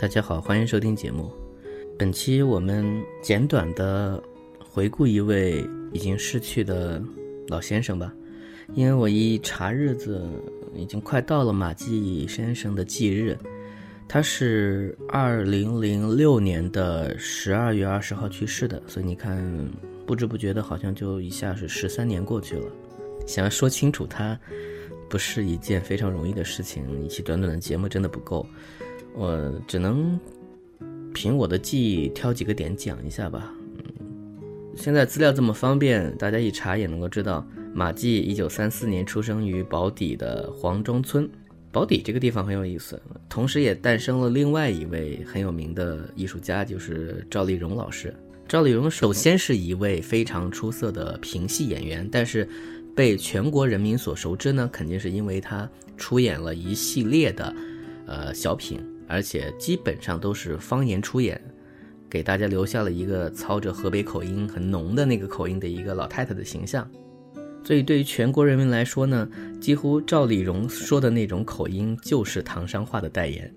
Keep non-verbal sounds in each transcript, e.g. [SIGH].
大家好，欢迎收听节目。本期我们简短的回顾一位已经逝去的老先生吧。因为我一查日子，已经快到了马季先生的忌日。他是二零零六年的十二月二十号去世的，所以你看，不知不觉的，好像就一下是十三年过去了。想要说清楚他，不是一件非常容易的事情。一期短短的节目真的不够。我只能凭我的记忆挑几个点讲一下吧。嗯，现在资料这么方便，大家一查也能够知道，马季一九三四年出生于宝坻的黄庄村。宝坻这个地方很有意思，同时也诞生了另外一位很有名的艺术家，就是赵丽蓉老师。赵丽蓉首先是一位非常出色的评戏演员，但是被全国人民所熟知呢，肯定是因为她出演了一系列的呃小品。而且基本上都是方言出演，给大家留下了一个操着河北口音很浓的那个口音的一个老太太的形象。所以对于全国人民来说呢，几乎赵丽蓉说的那种口音就是唐山话的代言。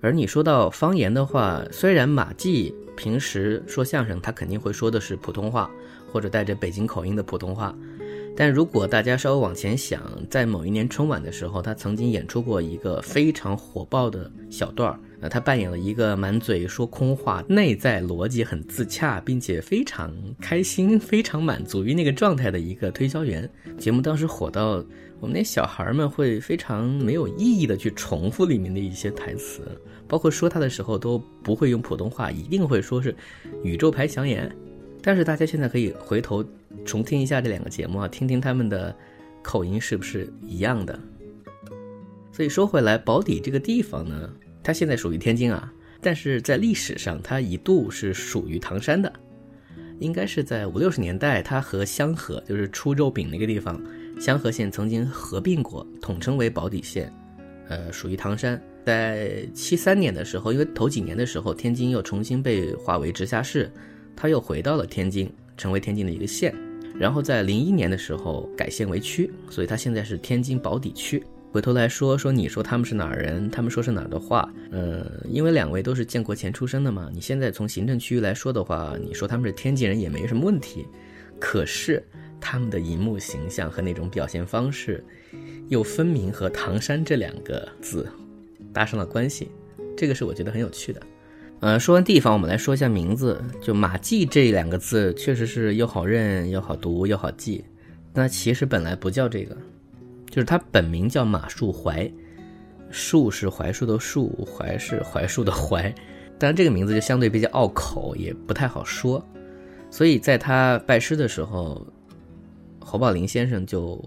而你说到方言的话，虽然马季平时说相声，他肯定会说的是普通话或者带着北京口音的普通话。但如果大家稍微往前想，在某一年春晚的时候，他曾经演出过一个非常火爆的小段儿。呃，他扮演了一个满嘴说空话、内在逻辑很自洽，并且非常开心、非常满足于那个状态的一个推销员。节目当时火到我们那小孩们会非常没有意义的去重复里面的一些台词，包括说他的时候都不会用普通话，一定会说是宇宙牌祥言。但是大家现在可以回头。重听一下这两个节目啊，听听他们的口音是不是一样的。所以说回来，宝坻这个地方呢，它现在属于天津啊，但是在历史上它一度是属于唐山的，应该是在五六十年代，它和香河，就是出肉饼那个地方，香河县曾经合并过，统称为宝坻县，呃，属于唐山。在七三年的时候，因为头几年的时候，天津又重新被划为直辖市，他又回到了天津，成为天津的一个县。然后在零一年的时候改县为区，所以它现在是天津宝坻区。回头来说说，你说他们是哪儿人？他们说是哪儿的话？呃，因为两位都是建国前出生的嘛，你现在从行政区域来说的话，你说他们是天津人也没什么问题。可是他们的荧幕形象和那种表现方式，又分明和唐山这两个字搭上了关系，这个是我觉得很有趣的。呃，说完地方，我们来说一下名字。就马季这两个字，确实是又好认又好读又好记。那其实本来不叫这个，就是他本名叫马树槐，树是槐树的树，槐是槐树的槐。当然，这个名字就相对比较拗口，也不太好说。所以在他拜师的时候，侯宝林先生就。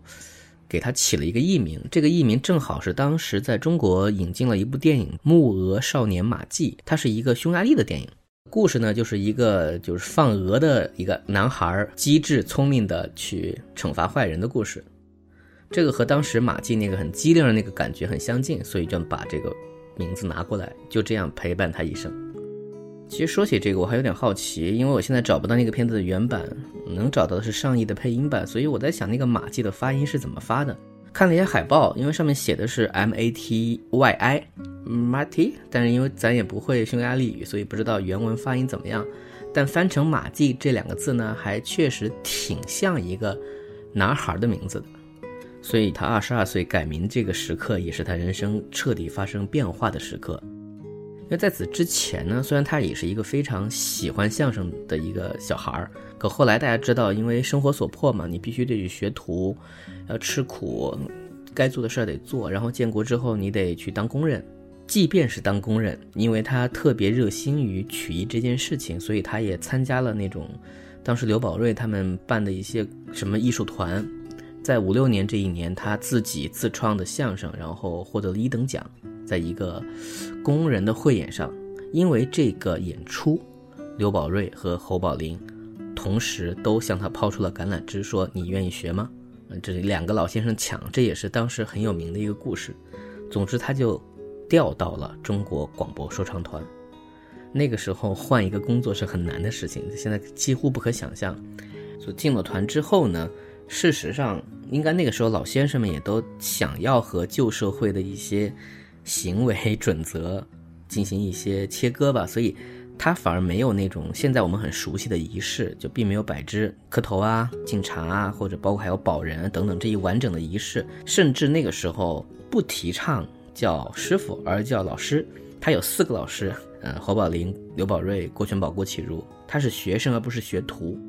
给他起了一个艺名，这个艺名正好是当时在中国引进了一部电影《木鹅少年马季》，它是一个匈牙利的电影。故事呢，就是一个就是放鹅的一个男孩，机智聪明的去惩罚坏人的故事。这个和当时马季那个很机灵的那个感觉很相近，所以就把这个名字拿过来，就这样陪伴他一生。其实说起这个，我还有点好奇，因为我现在找不到那个片子的原版，能找到的是上译的配音版，所以我在想那个马季的发音是怎么发的。看了一下海报，因为上面写的是 M A T Y I，Marty，但是因为咱也不会匈牙利语，所以不知道原文发音怎么样。但翻成马季这两个字呢，还确实挺像一个男孩的名字的。所以他二十二岁改名这个时刻，也是他人生彻底发生变化的时刻。因为在此之前呢，虽然他也是一个非常喜欢相声的一个小孩儿，可后来大家知道，因为生活所迫嘛，你必须得去学徒，要吃苦，该做的事儿得做。然后建国之后，你得去当工人。即便是当工人，因为他特别热心于曲艺这件事情，所以他也参加了那种当时刘宝瑞他们办的一些什么艺术团。在五六年这一年，他自己自创的相声，然后获得了一等奖。在一个工人的汇演上，因为这个演出，刘宝瑞和侯宝林同时都向他抛出了橄榄枝，说：“你愿意学吗？”这两个老先生抢，这也是当时很有名的一个故事。总之，他就调到了中国广播说唱团。那个时候换一个工作是很难的事情，现在几乎不可想象。所进了团之后呢，事实上应该那个时候老先生们也都想要和旧社会的一些。行为 [LAUGHS] 准则进行一些切割吧，所以他反而没有那种现在我们很熟悉的仪式，就并没有摆枝磕头啊、敬茶啊，或者包括还有保人等等这一完整的仪式，甚至那个时候不提倡叫师傅，而叫老师。他有四个老师，呃，侯宝林、刘宝瑞、郭全宝、郭启儒，他是学生而不是学徒。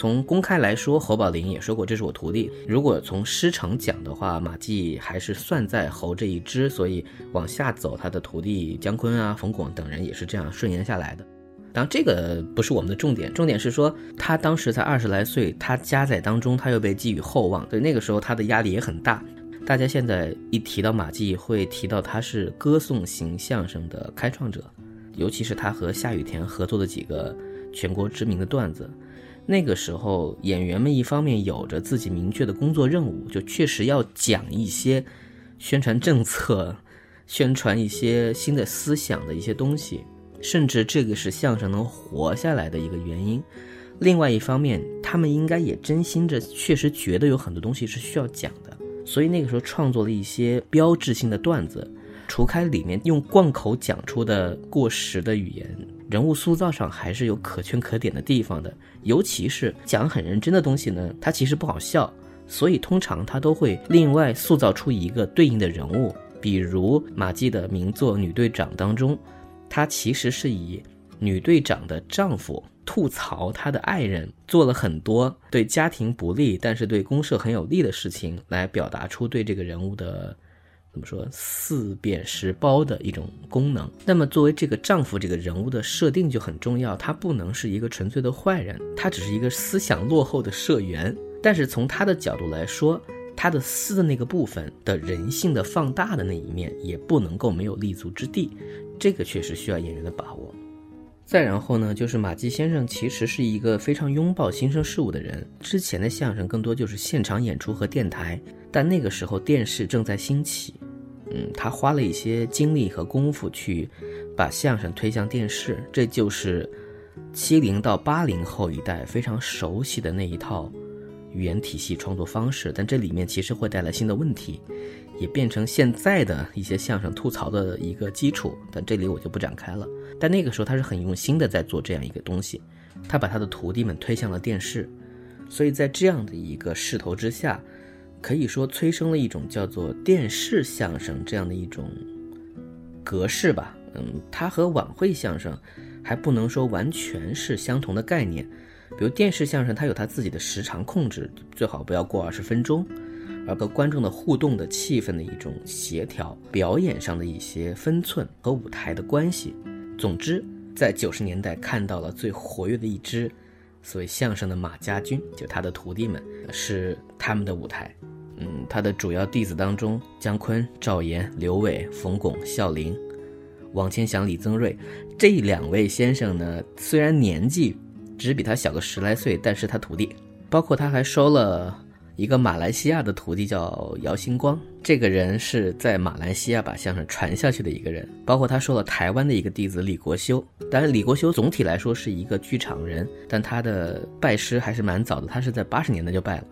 从公开来说，侯宝林也说过这是我徒弟。如果从师承讲的话，马季还是算在侯这一支，所以往下走，他的徒弟姜昆啊、冯巩等人也是这样顺延下来的。当然，这个不是我们的重点，重点是说他当时才二十来岁，他家在当中，他又被寄予厚望，所以那个时候他的压力也很大。大家现在一提到马季，会提到他是歌颂型相声的开创者，尤其是他和夏雨田合作的几个全国知名的段子。那个时候，演员们一方面有着自己明确的工作任务，就确实要讲一些宣传政策、宣传一些新的思想的一些东西，甚至这个是相声能活下来的一个原因。另外一方面，他们应该也真心着，确实觉得有很多东西是需要讲的。所以那个时候创作了一些标志性的段子，除开里面用贯口讲出的过时的语言，人物塑造上还是有可圈可点的地方的。尤其是讲很认真的东西呢，它其实不好笑，所以通常他都会另外塑造出一个对应的人物。比如马季的名作《女队长》当中，他其实是以女队长的丈夫。吐槽他的爱人做了很多对家庭不利，但是对公社很有利的事情，来表达出对这个人物的怎么说四变十包的一种功能。那么，作为这个丈夫这个人物的设定就很重要，他不能是一个纯粹的坏人，他只是一个思想落后的社员。但是从他的角度来说，他的私的那个部分的人性的放大的那一面，也不能够没有立足之地。这个确实需要演员的把握。再然后呢，就是马季先生其实是一个非常拥抱新生事物的人。之前的相声更多就是现场演出和电台，但那个时候电视正在兴起，嗯，他花了一些精力和功夫去把相声推向电视，这就是七零到八零后一代非常熟悉的那一套语言体系创作方式。但这里面其实会带来新的问题，也变成现在的一些相声吐槽的一个基础。但这里我就不展开了。但那个时候他是很用心的在做这样一个东西，他把他的徒弟们推向了电视，所以在这样的一个势头之下，可以说催生了一种叫做电视相声这样的一种格式吧。嗯，它和晚会相声还不能说完全是相同的概念。比如电视相声，它有它自己的时长控制，最好不要过二十分钟，而和观众的互动的气氛的一种协调，表演上的一些分寸和舞台的关系。总之，在九十年代看到了最活跃的一支所谓相声的马家军，就他的徒弟们是他们的舞台。嗯，他的主要弟子当中，姜昆、赵岩、刘伟、冯巩、孝林、王千祥、李增瑞这两位先生呢，虽然年纪只比他小个十来岁，但是他徒弟，包括他还收了。一个马来西亚的徒弟叫姚星光，这个人是在马来西亚把相声传下去的一个人。包括他收了台湾的一个弟子李国修，当然李国修总体来说是一个剧场人，但他的拜师还是蛮早的，他是在八十年代就拜了。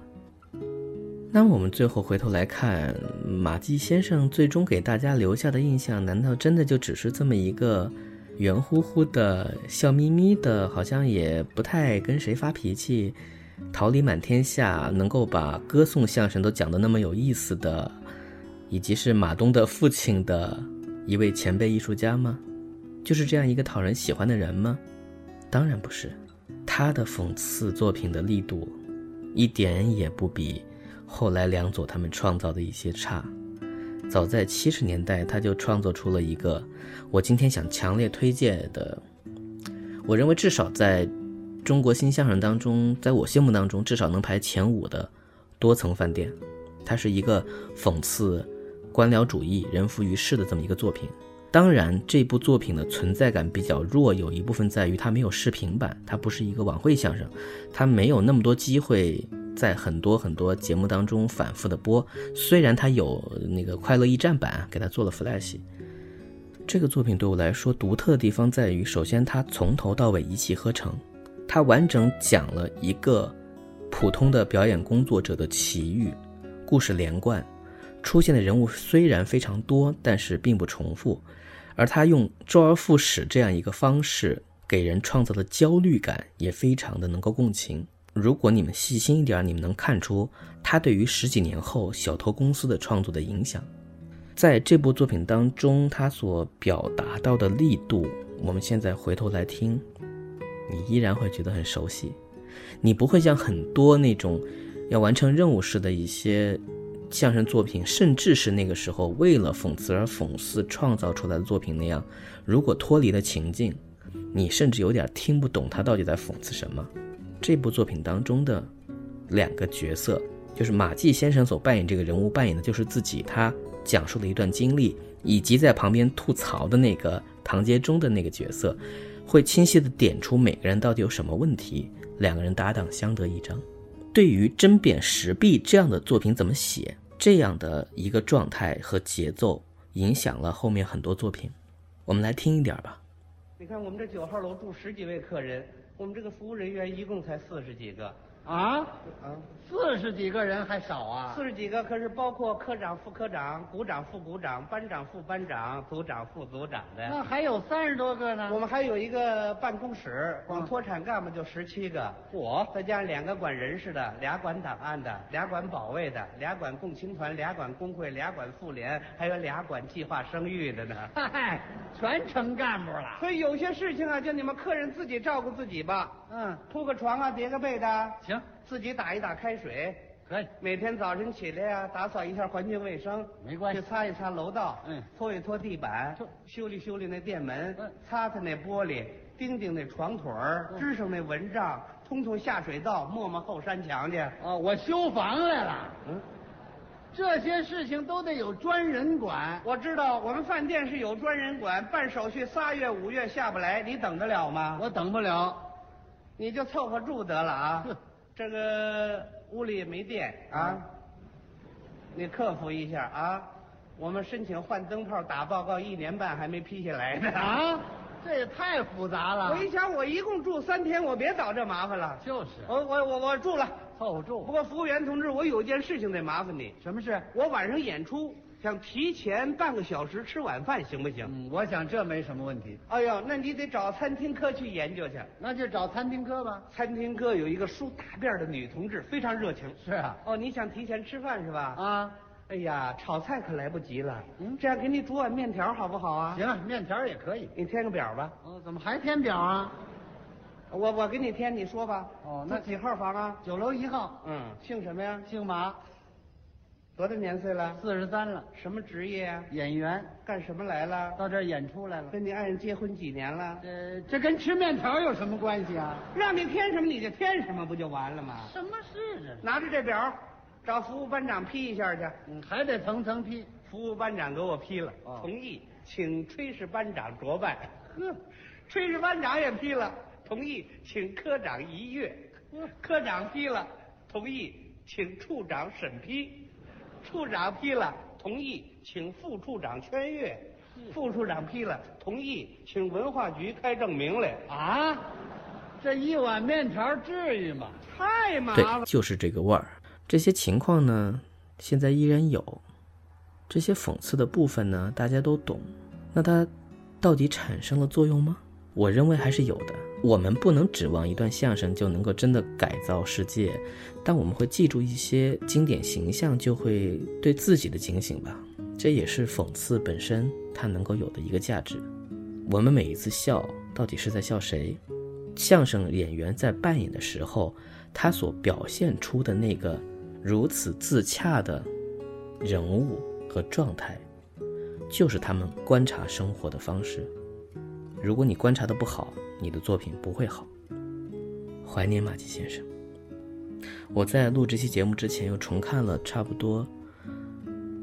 那我们最后回头来看，马季先生最终给大家留下的印象，难道真的就只是这么一个圆乎乎的、笑眯眯的，好像也不太跟谁发脾气？桃李满天下，能够把歌颂相声都讲得那么有意思的，以及是马东的父亲的一位前辈艺术家吗？就是这样一个讨人喜欢的人吗？当然不是，他的讽刺作品的力度，一点也不比后来梁左他们创造的一些差。早在七十年代，他就创作出了一个我今天想强烈推荐的，我认为至少在。中国新相声当中，在我心目当中至少能排前五的多层饭店，它是一个讽刺官僚主义、人浮于事的这么一个作品。当然，这部作品的存在感比较弱，有一部分在于它没有视频版，它不是一个晚会相声，它没有那么多机会在很多很多节目当中反复的播。虽然它有那个快乐驿站版给它做了 flash，这个作品对我来说独特的地方在于，首先它从头到尾一气呵成。他完整讲了一个普通的表演工作者的奇遇，故事连贯，出现的人物虽然非常多，但是并不重复，而他用周而复始这样一个方式给人创造的焦虑感，也非常的能够共情。如果你们细心一点，你们能看出他对于十几年后小偷公司的创作的影响。在这部作品当中，他所表达到的力度，我们现在回头来听，你依然会觉得很熟悉。你不会像很多那种要完成任务式的一些相声作品，甚至是那个时候为了讽刺而讽刺创造出来的作品那样，如果脱离了情境，你甚至有点听不懂他到底在讽刺什么。这部作品当中的两个角色，就是马季先生所扮演这个人物扮演的就是自己，他讲述了一段经历，以及在旁边吐槽的那个唐杰忠的那个角色，会清晰的点出每个人到底有什么问题，两个人搭档相得益彰。对于针砭时弊这样的作品怎么写，这样的一个状态和节奏，影响了后面很多作品。我们来听一点吧。你看，我们这九号楼住十几位客人。我们这个服务人员一共才四十几个，啊啊，四十几个人还少啊？四十几个可是包括科长、副科长、股长、副股长、班长、副班长、组长、副组长的。那还有三十多个呢。我们还有一个办公室，光脱产干部就十七个。我再加上两个管人事的，俩管档案的，俩管保卫的，俩管共青团，俩管工会，俩管妇联，还有俩管计划生育的呢。[LAUGHS] 嗨，全成干部了。所以有些事情啊，就你们客人自己照顾自己吧。嗯，铺个床啊，叠个被的，行，自己打一打开水，可以。每天早晨起来呀，打扫一下环境卫生，没关系。去擦一擦楼道，嗯，拖一拖地板，修理修理那店门，擦擦那玻璃，钉钉那床腿儿，支上那蚊帐，通通下水道，抹抹后山墙去。哦，我修房来了。嗯，这些事情都得有专人管。我知道，我们饭店是有专人管，办手续仨月五月下不来，你等得了吗？我等不了。你就凑合住得了啊！这个屋里也没电啊，你克服一下啊！我们申请换灯泡，打报告一年半还没批下来呢啊！[LAUGHS] 这也太复杂了。我一想，我一共住三天，我别找这麻烦了。就是，我我我我住了，凑合住。不过服务员同志，我有件事情得麻烦你。什么事？我晚上演出。想提前半个小时吃晚饭行不行？嗯，我想这没什么问题。哎呦，那你得找餐厅科去研究去。那就找餐厅科吧。餐厅科有一个梳大辫的女同志，非常热情。是啊。哦，你想提前吃饭是吧？啊。哎呀，炒菜可来不及了。嗯，这样给你煮碗面条好不好啊？行，面条也可以。你填个表吧。哦，怎么还填表啊？我我给你填，你说吧。哦，那几号房啊？九楼一号。嗯，姓什么呀？姓马。多大年岁了？四十三了。什么职业啊？演员。干什么来了？到这儿演出来了。跟你爱人结婚几年了？这这跟吃面条有什么关系啊？让你添什么你就添什么，不就完了吗？什么事这？拿着这表，找服务班长批一下去。嗯，还得层层批。服务班长给我批了，同意，请炊事班长酌办。呵，炊事班长也批了，同意，请科长一阅。科长批了，同意，请处长审批。处长批了，同意，请副处长签阅。副处长批了，同意，请文化局开证明来。啊，这一碗面条至于吗？太麻烦。对，就是这个味儿。这些情况呢，现在依然有。这些讽刺的部分呢，大家都懂。那它到底产生了作用吗？我认为还是有的。我们不能指望一段相声就能够真的改造世界，但我们会记住一些经典形象，就会对自己的警醒吧。这也是讽刺本身它能够有的一个价值。我们每一次笑，到底是在笑谁？相声演员在扮演的时候，他所表现出的那个如此自洽的人物和状态，就是他们观察生活的方式。如果你观察的不好，你的作品不会好。怀念马季先生。我在录这期节目之前，又重看了差不多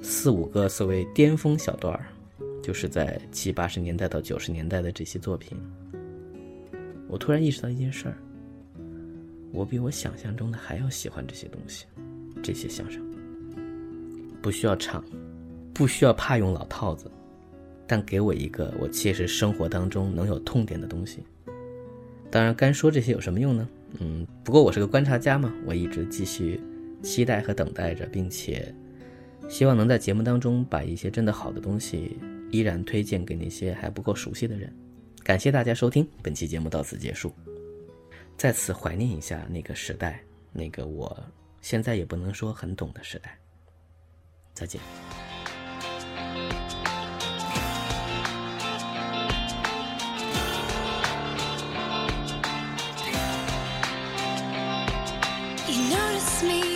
四五个所谓巅峰小段儿，就是在七八十年代到九十年代的这些作品。我突然意识到一件事儿：我比我想象中的还要喜欢这些东西，这些相声。不需要唱，不需要怕用老套子。但给我一个我切实生活当中能有痛点的东西。当然，干说这些有什么用呢？嗯，不过我是个观察家嘛，我一直继续期待和等待着，并且希望能在节目当中把一些真的好的东西依然推荐给那些还不够熟悉的人。感谢大家收听本期节目，到此结束。再次怀念一下那个时代，那个我现在也不能说很懂的时代。再见。notice me.